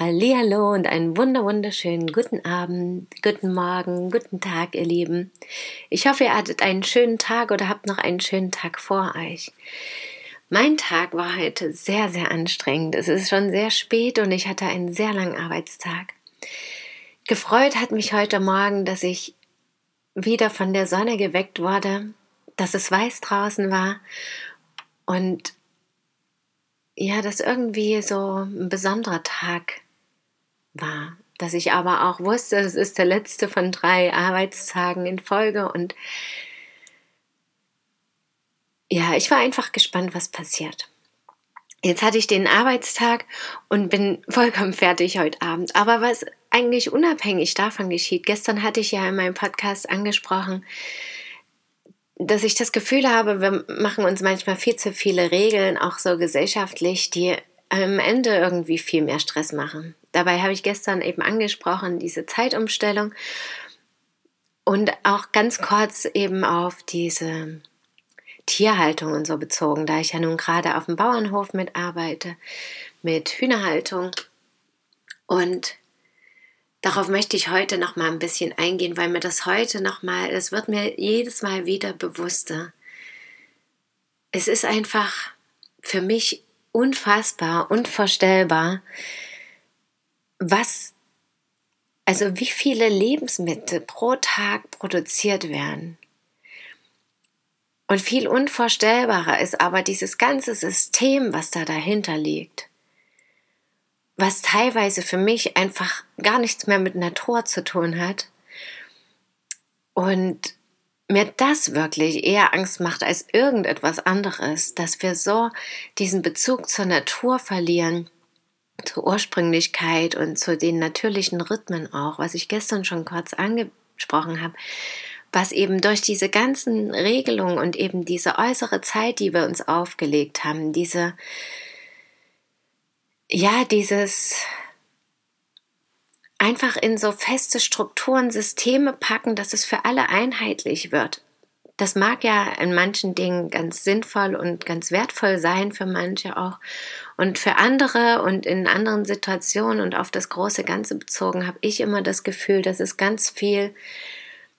Hallihallo und einen wunder wunderschönen guten Abend, guten Morgen, guten Tag, ihr Lieben. Ich hoffe, ihr hattet einen schönen Tag oder habt noch einen schönen Tag vor euch. Mein Tag war heute sehr, sehr anstrengend. Es ist schon sehr spät und ich hatte einen sehr langen Arbeitstag. Gefreut hat mich heute Morgen, dass ich wieder von der Sonne geweckt wurde, dass es weiß draußen war und ja, dass irgendwie so ein besonderer Tag war. Dass ich aber auch wusste, es ist der letzte von drei Arbeitstagen in Folge und ja, ich war einfach gespannt, was passiert. Jetzt hatte ich den Arbeitstag und bin vollkommen fertig heute Abend. Aber was eigentlich unabhängig davon geschieht, gestern hatte ich ja in meinem Podcast angesprochen, dass ich das Gefühl habe, wir machen uns manchmal viel zu viele Regeln, auch so gesellschaftlich, die am Ende irgendwie viel mehr Stress machen. Dabei habe ich gestern eben angesprochen, diese Zeitumstellung und auch ganz kurz eben auf diese Tierhaltung und so bezogen, da ich ja nun gerade auf dem Bauernhof mitarbeite mit Hühnerhaltung. Und darauf möchte ich heute noch mal ein bisschen eingehen, weil mir das heute noch mal, es wird mir jedes Mal wieder bewusster. Es ist einfach für mich unfassbar, unvorstellbar, was, also wie viele Lebensmittel pro Tag produziert werden. Und viel unvorstellbarer ist aber dieses ganze System, was da dahinter liegt, was teilweise für mich einfach gar nichts mehr mit Natur zu tun hat und mir das wirklich eher Angst macht als irgendetwas anderes, dass wir so diesen Bezug zur Natur verlieren zur Ursprünglichkeit und zu den natürlichen Rhythmen auch, was ich gestern schon kurz angesprochen habe, was eben durch diese ganzen Regelungen und eben diese äußere Zeit, die wir uns aufgelegt haben, diese, ja, dieses einfach in so feste Strukturen, Systeme packen, dass es für alle einheitlich wird. Das mag ja in manchen Dingen ganz sinnvoll und ganz wertvoll sein für manche auch. Und für andere und in anderen Situationen und auf das große Ganze bezogen habe ich immer das Gefühl, dass es ganz viel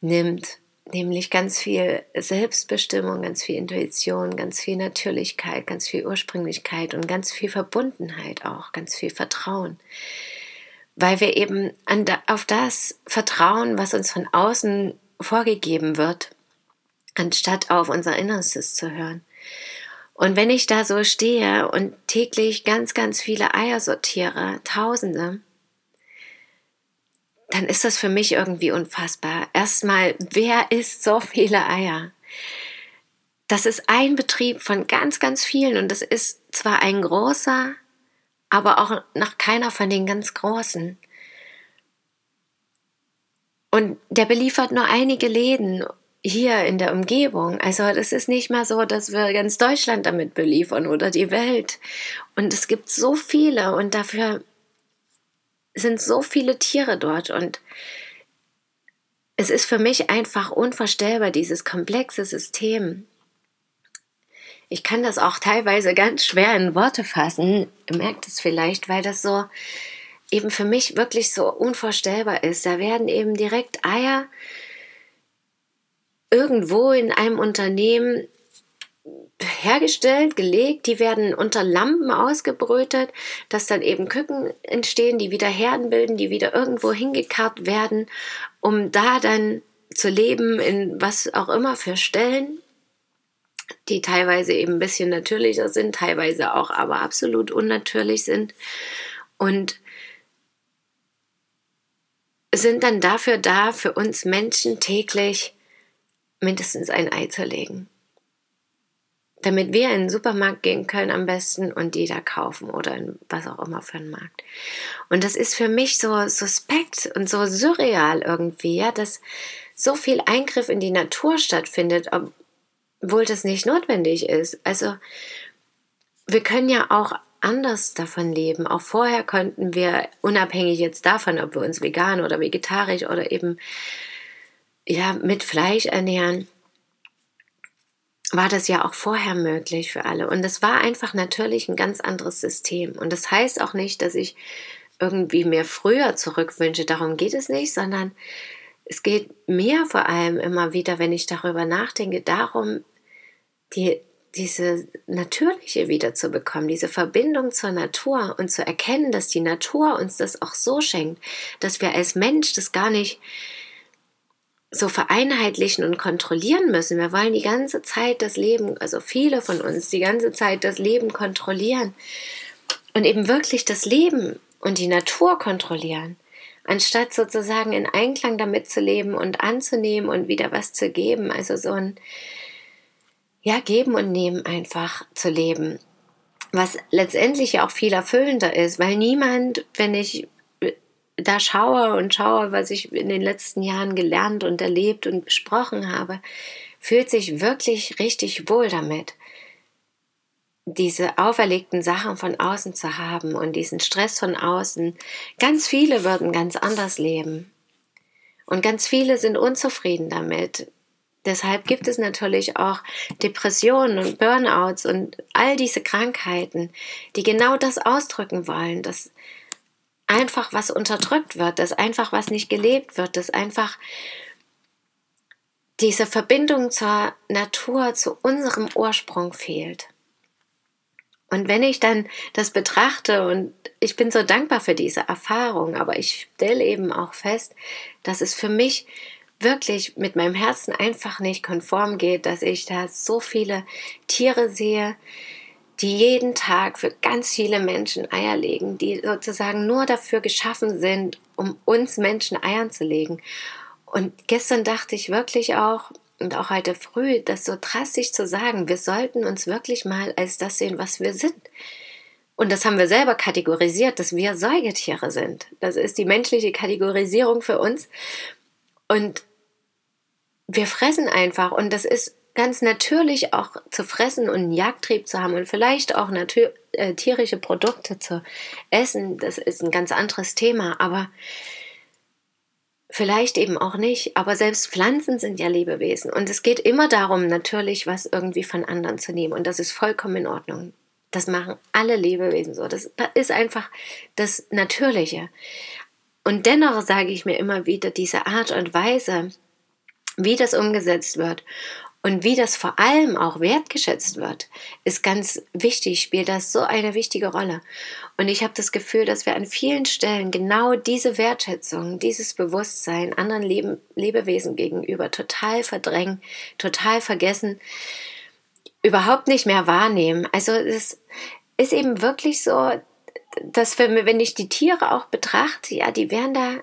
nimmt. Nämlich ganz viel Selbstbestimmung, ganz viel Intuition, ganz viel Natürlichkeit, ganz viel Ursprünglichkeit und ganz viel Verbundenheit auch, ganz viel Vertrauen weil wir eben auf das vertrauen, was uns von außen vorgegeben wird anstatt auf unser Innerstes zu hören. Und wenn ich da so stehe und täglich ganz, ganz viele Eier sortiere, Tausende, dann ist das für mich irgendwie unfassbar. Erstmal, wer isst so viele Eier? Das ist ein Betrieb von ganz, ganz vielen und das ist zwar ein großer, aber auch noch keiner von den ganz großen. Und der beliefert nur einige Läden hier in der Umgebung. Also das ist nicht mal so, dass wir ganz Deutschland damit beliefern oder die Welt. Und es gibt so viele und dafür sind so viele Tiere dort und es ist für mich einfach unvorstellbar, dieses komplexe System. Ich kann das auch teilweise ganz schwer in Worte fassen. Ihr merkt es vielleicht, weil das so eben für mich wirklich so unvorstellbar ist. Da werden eben direkt Eier irgendwo in einem Unternehmen hergestellt, gelegt, die werden unter Lampen ausgebrütet, dass dann eben Küken entstehen, die wieder Herden bilden, die wieder irgendwo hingekarrt werden, um da dann zu leben in was auch immer für Stellen, die teilweise eben ein bisschen natürlicher sind, teilweise auch aber absolut unnatürlich sind und sind dann dafür da, für uns Menschen täglich mindestens ein Ei zerlegen. damit wir in den Supermarkt gehen können am besten und die da kaufen oder in was auch immer für einen Markt. Und das ist für mich so suspekt und so surreal irgendwie, ja, dass so viel Eingriff in die Natur stattfindet, obwohl das nicht notwendig ist. Also wir können ja auch anders davon leben. Auch vorher konnten wir, unabhängig jetzt davon, ob wir uns vegan oder vegetarisch oder eben ja mit Fleisch ernähren, war das ja auch vorher möglich für alle. Und es war einfach natürlich ein ganz anderes System. Und das heißt auch nicht, dass ich irgendwie mir früher zurückwünsche. Darum geht es nicht, sondern es geht mir vor allem immer wieder, wenn ich darüber nachdenke, darum, die, diese natürliche wiederzubekommen, diese Verbindung zur Natur und zu erkennen, dass die Natur uns das auch so schenkt, dass wir als Mensch das gar nicht so vereinheitlichen und kontrollieren müssen. Wir wollen die ganze Zeit das Leben, also viele von uns, die ganze Zeit das Leben kontrollieren und eben wirklich das Leben und die Natur kontrollieren, anstatt sozusagen in Einklang damit zu leben und anzunehmen und wieder was zu geben. Also so ein, ja, geben und nehmen einfach zu leben. Was letztendlich ja auch viel erfüllender ist, weil niemand, wenn ich da schaue und schaue, was ich in den letzten Jahren gelernt und erlebt und besprochen habe, fühlt sich wirklich richtig wohl damit, diese auferlegten Sachen von außen zu haben und diesen Stress von außen. Ganz viele würden ganz anders leben. Und ganz viele sind unzufrieden damit. Deshalb gibt es natürlich auch Depressionen und Burnouts und all diese Krankheiten, die genau das ausdrücken wollen, dass einfach was unterdrückt wird, dass einfach was nicht gelebt wird, dass einfach diese Verbindung zur Natur, zu unserem Ursprung fehlt. Und wenn ich dann das betrachte und ich bin so dankbar für diese Erfahrung, aber ich stelle eben auch fest, dass es für mich wirklich mit meinem Herzen einfach nicht konform geht, dass ich da so viele Tiere sehe, die jeden Tag für ganz viele Menschen Eier legen, die sozusagen nur dafür geschaffen sind, um uns Menschen Eiern zu legen. Und gestern dachte ich wirklich auch, und auch heute früh, das so drastisch zu sagen, wir sollten uns wirklich mal als das sehen, was wir sind. Und das haben wir selber kategorisiert, dass wir Säugetiere sind. Das ist die menschliche Kategorisierung für uns. Und wir fressen einfach und das ist ganz natürlich auch zu fressen und einen Jagdtrieb zu haben und vielleicht auch äh, tierische Produkte zu essen, das ist ein ganz anderes Thema, aber vielleicht eben auch nicht. Aber selbst Pflanzen sind ja Lebewesen und es geht immer darum, natürlich was irgendwie von anderen zu nehmen und das ist vollkommen in Ordnung. Das machen alle Lebewesen so. Das ist einfach das Natürliche. Und dennoch sage ich mir immer wieder, diese Art und Weise, wie das umgesetzt wird und wie das vor allem auch wertgeschätzt wird, ist ganz wichtig, spielt das so eine wichtige Rolle. Und ich habe das Gefühl, dass wir an vielen Stellen genau diese Wertschätzung, dieses Bewusstsein anderen Leben, Lebewesen gegenüber total verdrängen, total vergessen, überhaupt nicht mehr wahrnehmen. Also es ist eben wirklich so, dass wenn, wenn ich die Tiere auch betrachte, ja, die werden da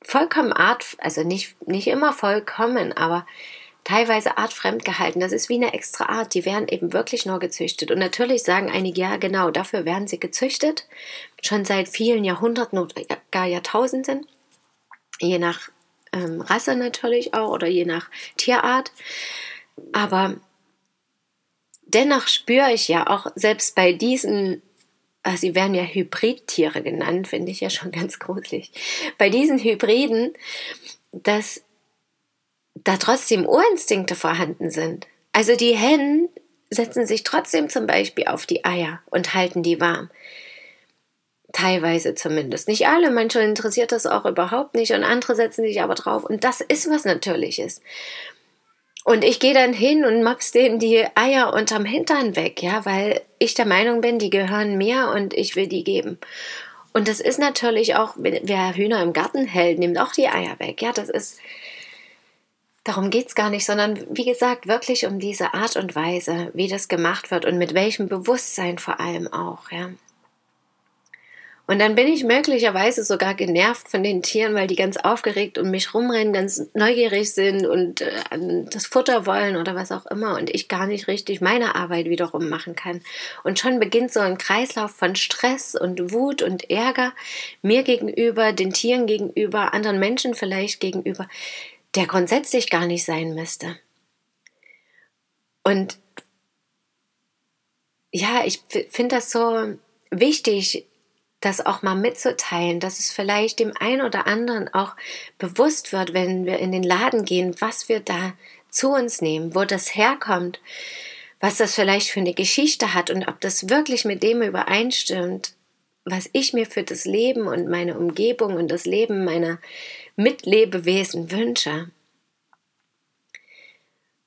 vollkommen art, also nicht, nicht immer vollkommen, aber teilweise artfremd gehalten. Das ist wie eine extra Art. Die werden eben wirklich nur gezüchtet. Und natürlich sagen einige, ja, genau, dafür werden sie gezüchtet. Schon seit vielen Jahrhunderten oder gar Jahrtausenden. Je nach ähm, Rasse natürlich auch oder je nach Tierart. Aber dennoch spüre ich ja auch selbst bei diesen ah, sie werden ja Hybridtiere genannt, finde ich ja schon ganz gruselig. Bei diesen Hybriden, dass da trotzdem Urinstinkte vorhanden sind. Also die Hennen setzen sich trotzdem zum Beispiel auf die Eier und halten die warm. Teilweise zumindest. Nicht alle, manche interessiert das auch überhaupt nicht und andere setzen sich aber drauf. Und das ist was Natürliches. Und ich gehe dann hin und mops denen die Eier unterm Hintern weg, ja, weil ich der Meinung bin, die gehören mir und ich will die geben. Und das ist natürlich auch, wer Hühner im Garten hält, nimmt auch die Eier weg. Ja, das ist, Darum geht es gar nicht, sondern wie gesagt, wirklich um diese Art und Weise, wie das gemacht wird und mit welchem Bewusstsein vor allem auch, ja. Und dann bin ich möglicherweise sogar genervt von den Tieren, weil die ganz aufgeregt um mich rumrennen, ganz neugierig sind und äh, das Futter wollen oder was auch immer und ich gar nicht richtig meine Arbeit wiederum machen kann. Und schon beginnt so ein Kreislauf von Stress und Wut und Ärger mir gegenüber, den Tieren gegenüber, anderen Menschen vielleicht gegenüber, der grundsätzlich gar nicht sein müsste. Und ja, ich finde das so wichtig, das auch mal mitzuteilen, dass es vielleicht dem einen oder anderen auch bewusst wird, wenn wir in den Laden gehen, was wir da zu uns nehmen, wo das herkommt, was das vielleicht für eine Geschichte hat und ob das wirklich mit dem übereinstimmt, was ich mir für das Leben und meine Umgebung und das Leben meiner Mitlebewesen wünsche.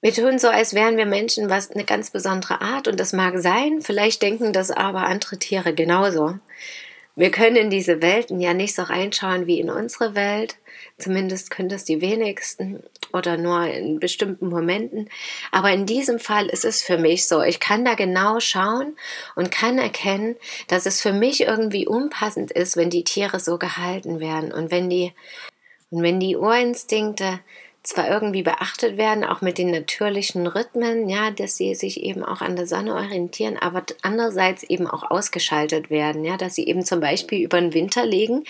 Wir tun so, als wären wir Menschen was eine ganz besondere Art und das mag sein, vielleicht denken das aber andere Tiere genauso. Wir können in diese Welten ja nicht so reinschauen wie in unsere Welt. Zumindest können das die wenigsten oder nur in bestimmten Momenten. Aber in diesem Fall ist es für mich so. Ich kann da genau schauen und kann erkennen, dass es für mich irgendwie unpassend ist, wenn die Tiere so gehalten werden und wenn die, und wenn die Urinstinkte zwar irgendwie beachtet werden, auch mit den natürlichen Rhythmen, ja, dass sie sich eben auch an der Sonne orientieren, aber andererseits eben auch ausgeschaltet werden, ja, dass sie eben zum Beispiel über den Winter legen,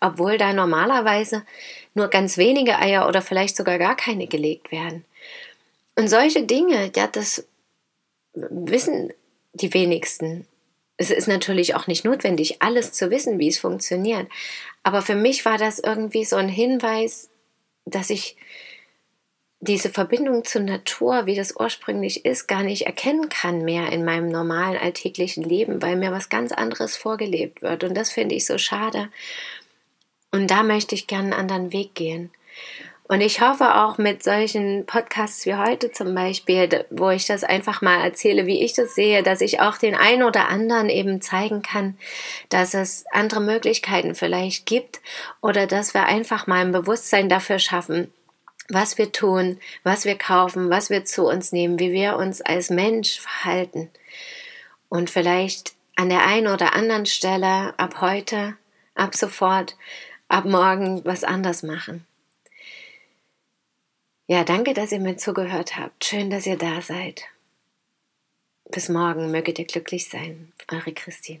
obwohl da normalerweise nur ganz wenige Eier oder vielleicht sogar gar keine gelegt werden. Und solche Dinge, ja, das wissen die wenigsten. Es ist natürlich auch nicht notwendig, alles zu wissen, wie es funktioniert. Aber für mich war das irgendwie so ein Hinweis, dass ich diese Verbindung zur Natur, wie das ursprünglich ist, gar nicht erkennen kann mehr in meinem normalen alltäglichen Leben, weil mir was ganz anderes vorgelebt wird. Und das finde ich so schade. Und da möchte ich gerne einen anderen Weg gehen. Und ich hoffe auch mit solchen Podcasts wie heute zum Beispiel, wo ich das einfach mal erzähle, wie ich das sehe, dass ich auch den einen oder anderen eben zeigen kann, dass es andere Möglichkeiten vielleicht gibt oder dass wir einfach mal ein Bewusstsein dafür schaffen, was wir tun, was wir kaufen, was wir zu uns nehmen, wie wir uns als Mensch verhalten. Und vielleicht an der einen oder anderen Stelle ab heute, ab sofort, ab morgen was anders machen. Ja, danke, dass ihr mir zugehört habt. Schön, dass ihr da seid. Bis morgen möget ihr glücklich sein. Eure Christine.